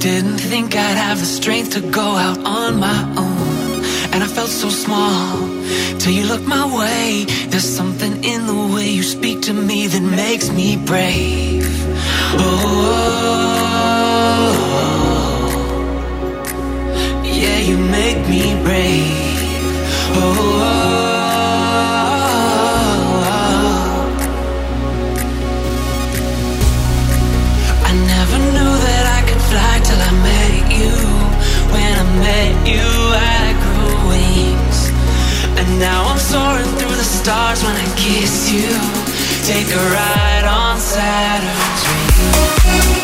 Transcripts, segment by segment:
Didn't think I'd have the strength to go out on my own. And I felt so small till you looked my way. There's something in the way you speak to me that makes me brave. Oh, yeah, you make me brave. Oh. oh, oh. stars when I kiss you. Take a ride on Saturn's dream.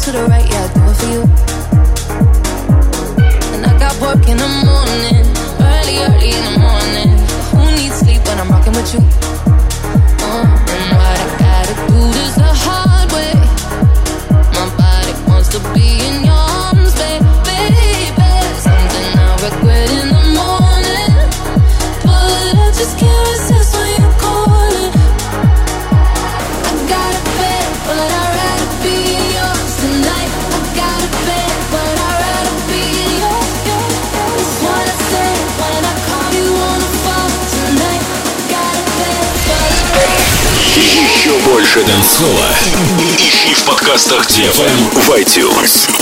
to the right. DFM в iTunes.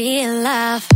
Real life.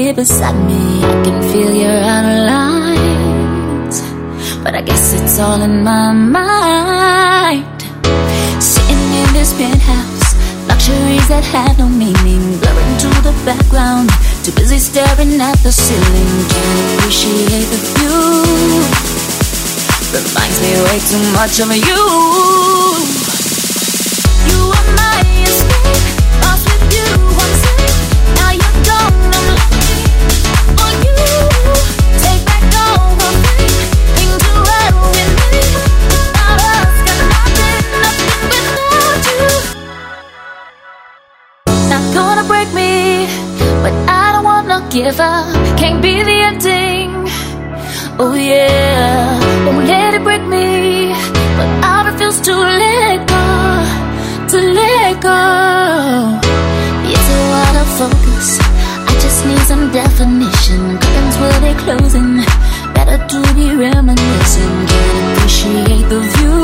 Here beside me, I can feel you're out of light. But I guess it's all in my mind. Sitting in this penthouse, luxuries that have no meaning, blurring to the background. Too busy staring at the ceiling, can't appreciate the view. Reminds me way too much of. You give up. Can't be the ending. Oh yeah, won't let it break me, but I refuse to let go, to let go. It's a lot of focus. I just need some definition. Curtains will be closing. Better to be reminiscing. Can't appreciate the view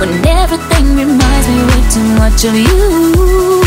when everything reminds me way too much of. You,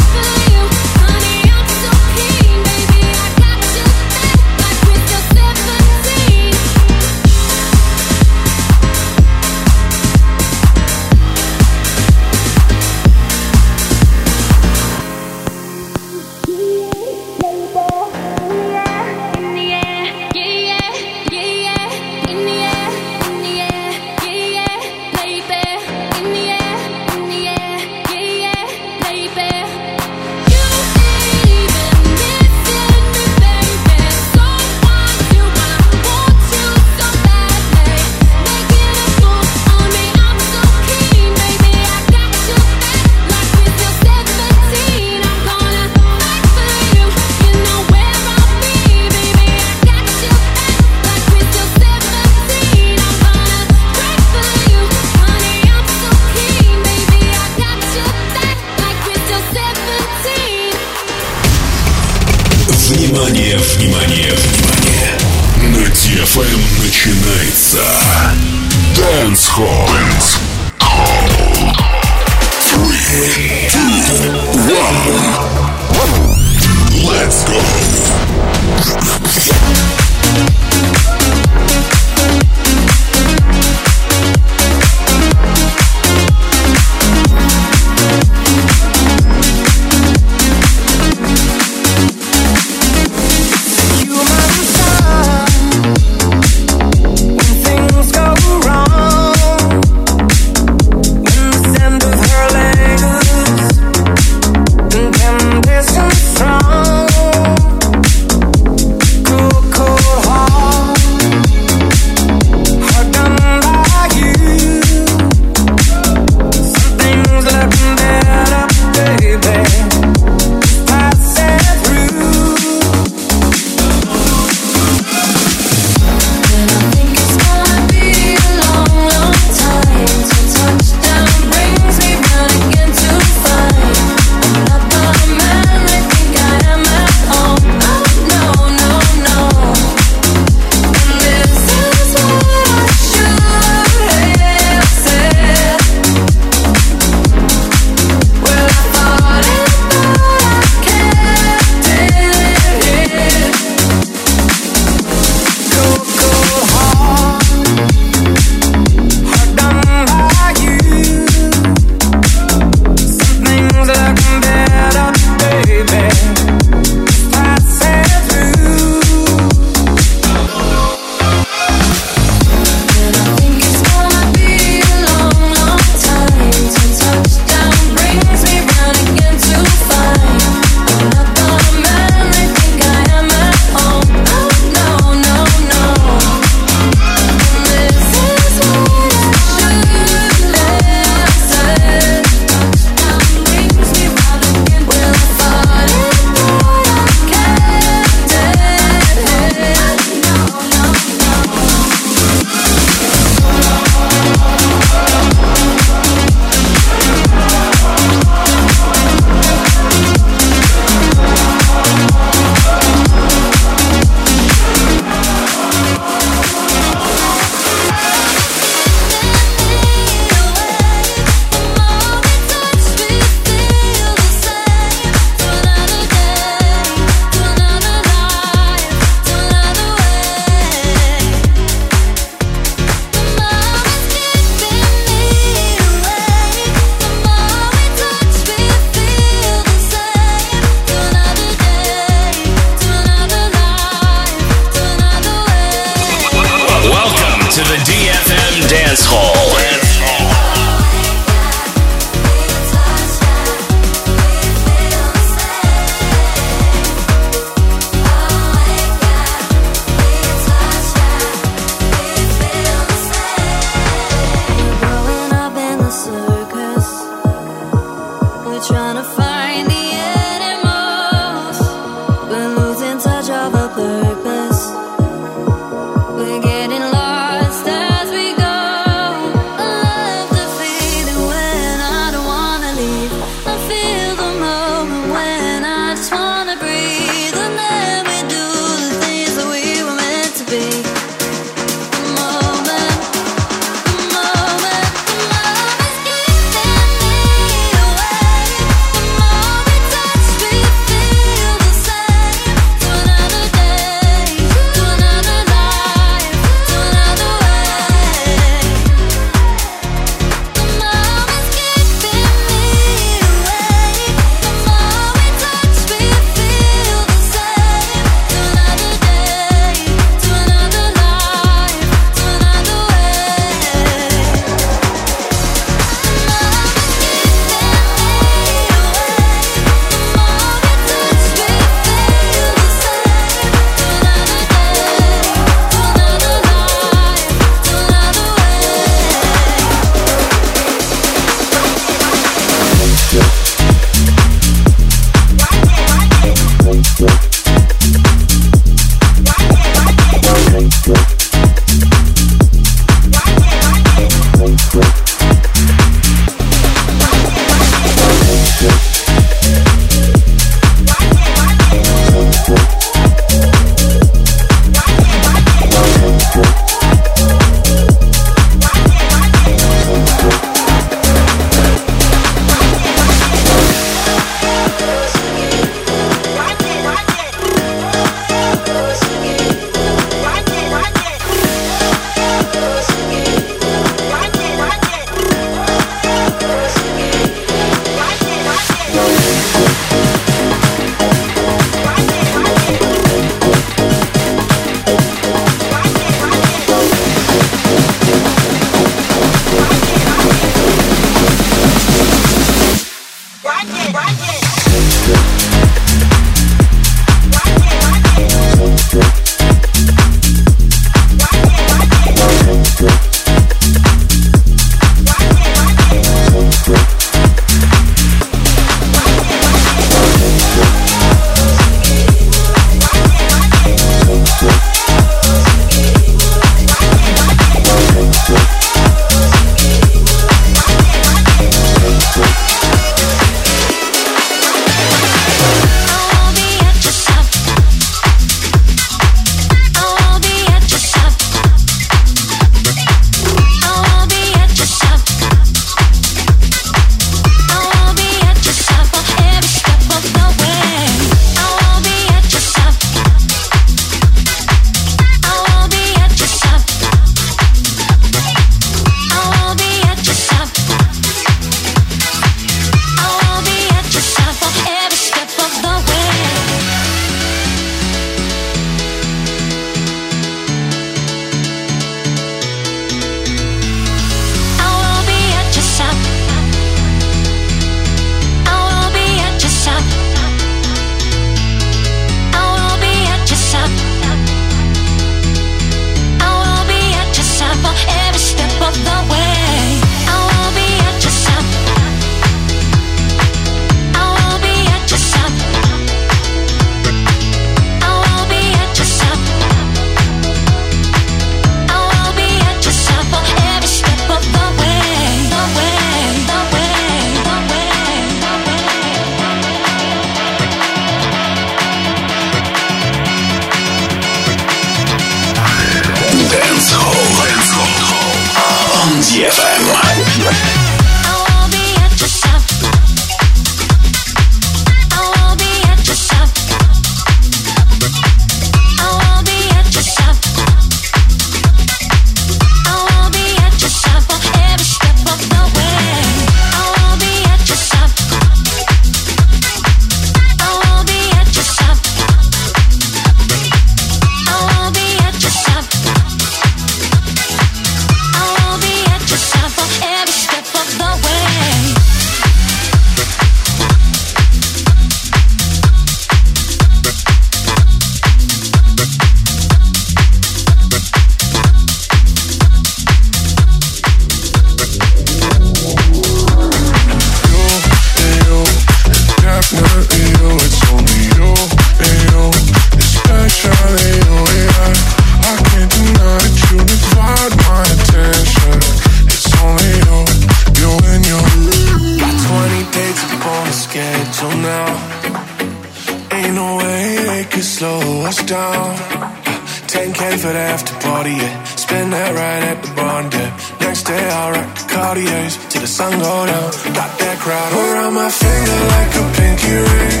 yeah. Spend that right at the barn, yeah. Next day I'll rock the Cartiers till the sun go down. Got that crowd around my finger like a pinky ring.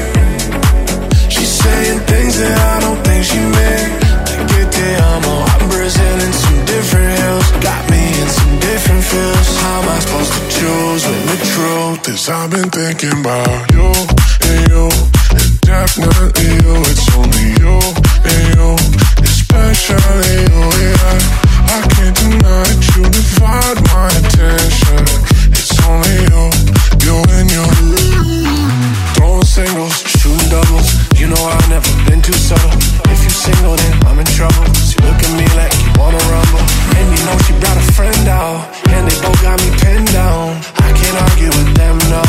She's saying things that I don't think she meant. Like que te amo, I'm Brazil in some different hills. Got me in some different feels. How am I supposed to choose when the truth is I've been thinking about you and you and definitely you. It's only you and you, my attention. It's only you, you and you. Throwing singles, shooting doubles. You know I've never been too subtle. If you single, then I'm in trouble. She look at me like you wanna rumble. And you know she brought a friend out. And they both got me pinned down. I can't argue with them, no.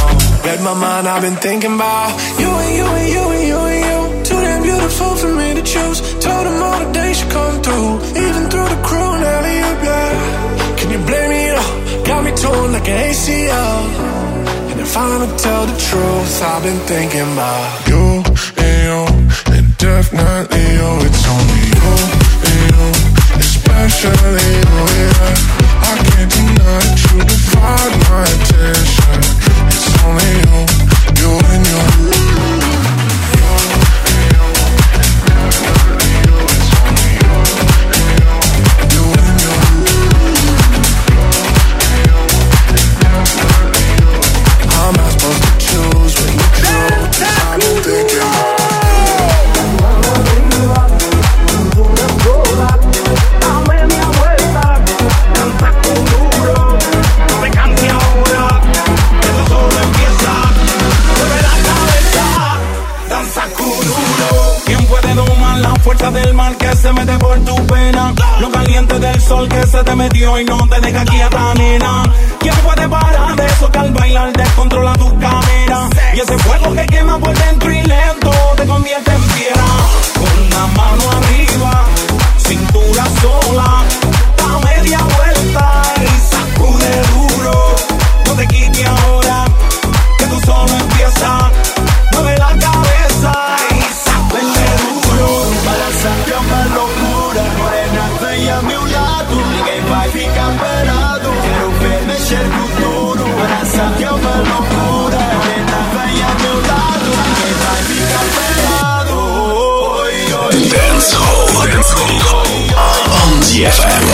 Read my mind, I've been thinking about you and you and you and you and you. Beautiful for me to choose. Told them all the days should come through. Even through the crew and alley up, yeah. Can you blame me? Oh, got me torn like an ACL. And if I'ma tell the truth, I've been thinking about you and you, and definitely you. It's only you and you, especially you. Yeah, I can't deny that you divide my attention. It's only you sol que se te metió y no te deja quieta, nena. ¿Quién puede parar de eso que al bailar descontrola tu cadera? Y ese fuego que quema por dentro y lento te convierte en piedra. Con la mano arriba, cintura sola, da media vuelta y sacude duro. No te quites ahora, que tú solo empiezas. Dance Hall. On DFM.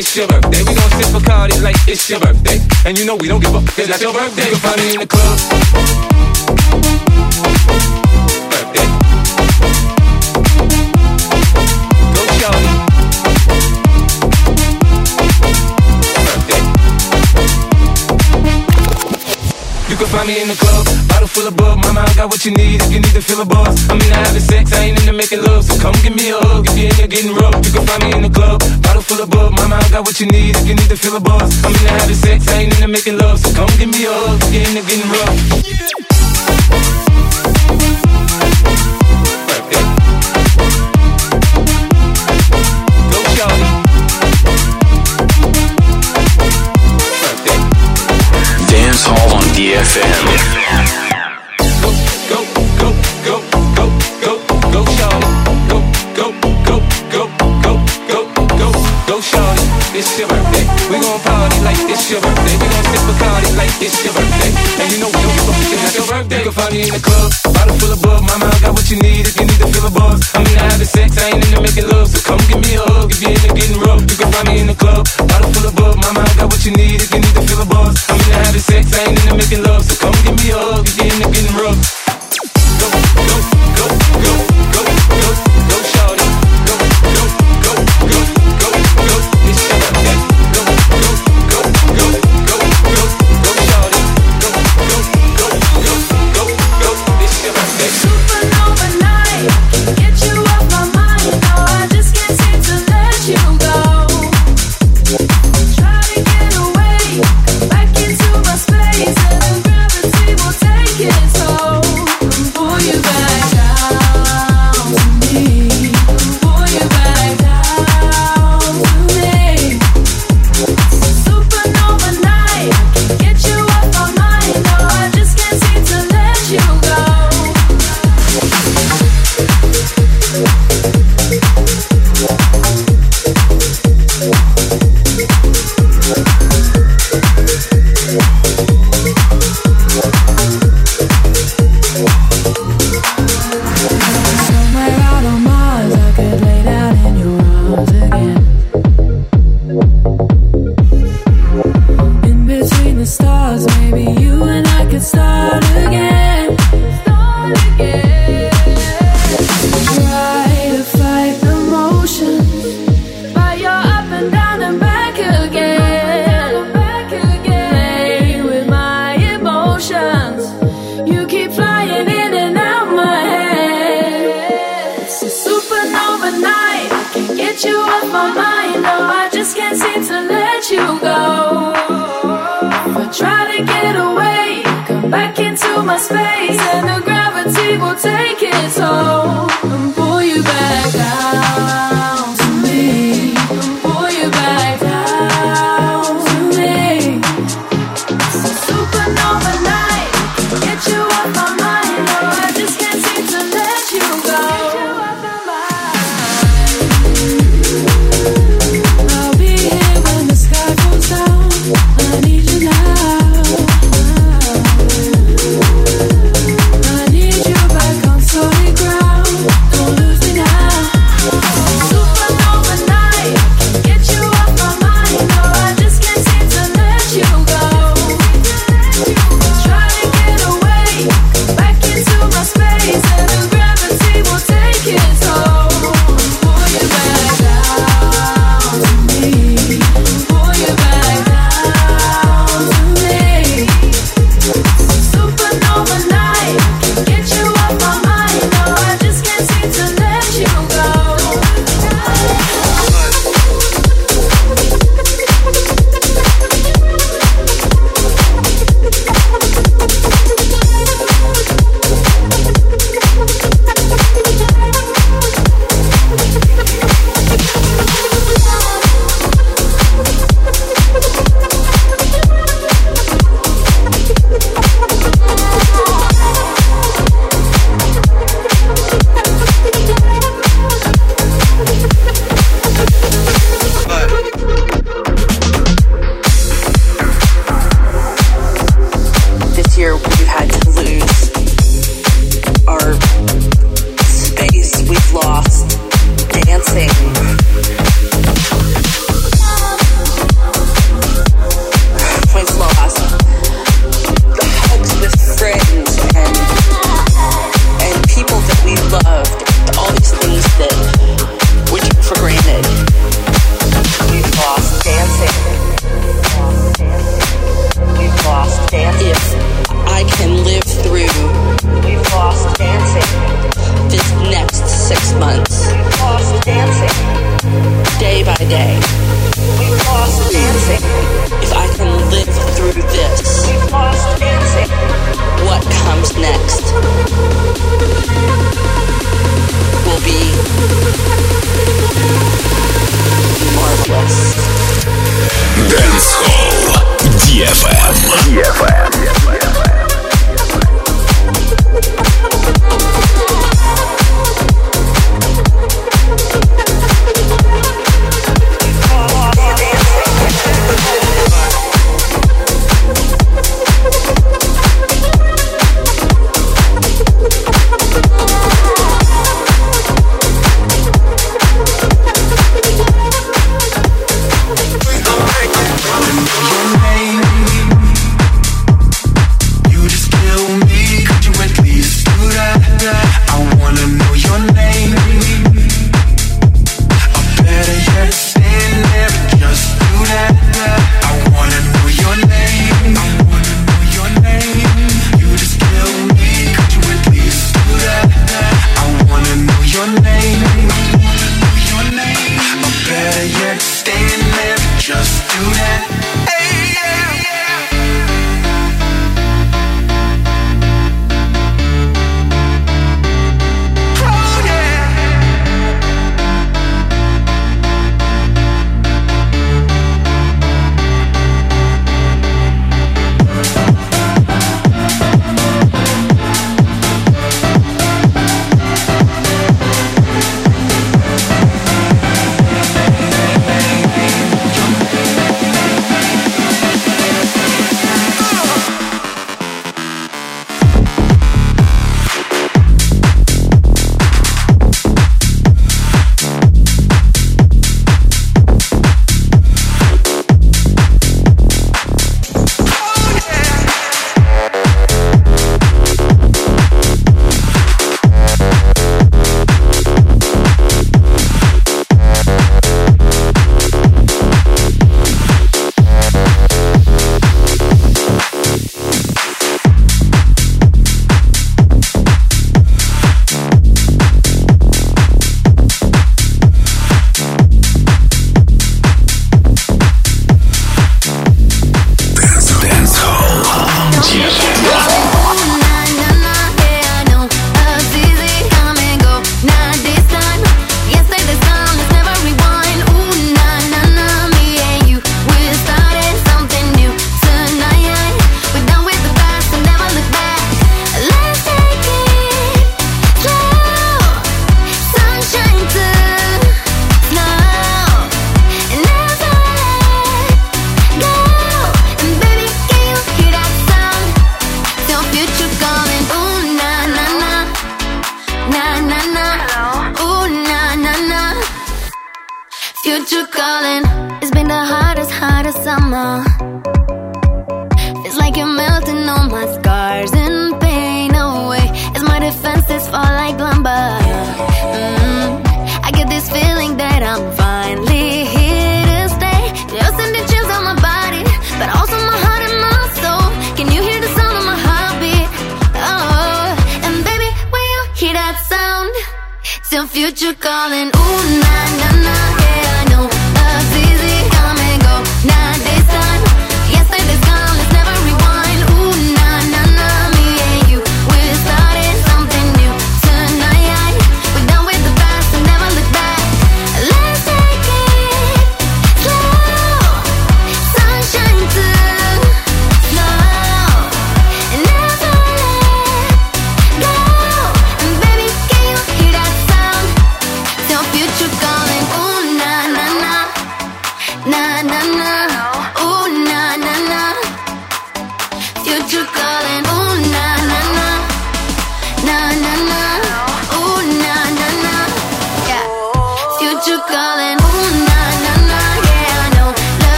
it's your birthday. We gon' sip Bacardi like it's your birthday. And you know we don't give up, cause that's your birthday. You can find me in the club. on DFM. Go, go, go, go, go, go, go, shawty. Go, go, go, go, go, go, go, go, shawty. It's your birthday. We gon' party like it's your birthday. We gon' sip Bacardi like it's your birthday. And you know we don't give a fuck it's your birthday. You can find me in the club, bottle full of bug. Mama, I got what you need if you need to feel a buzz. I mean, I have the sex, I ain't into making love, so come give me a hug find me in the club. Bottle full of bub, mama, I got what you need if you need to feel a buzz. I'm in the having sex, I ain't in the making love, so come give me a hug if you're in the getting rough.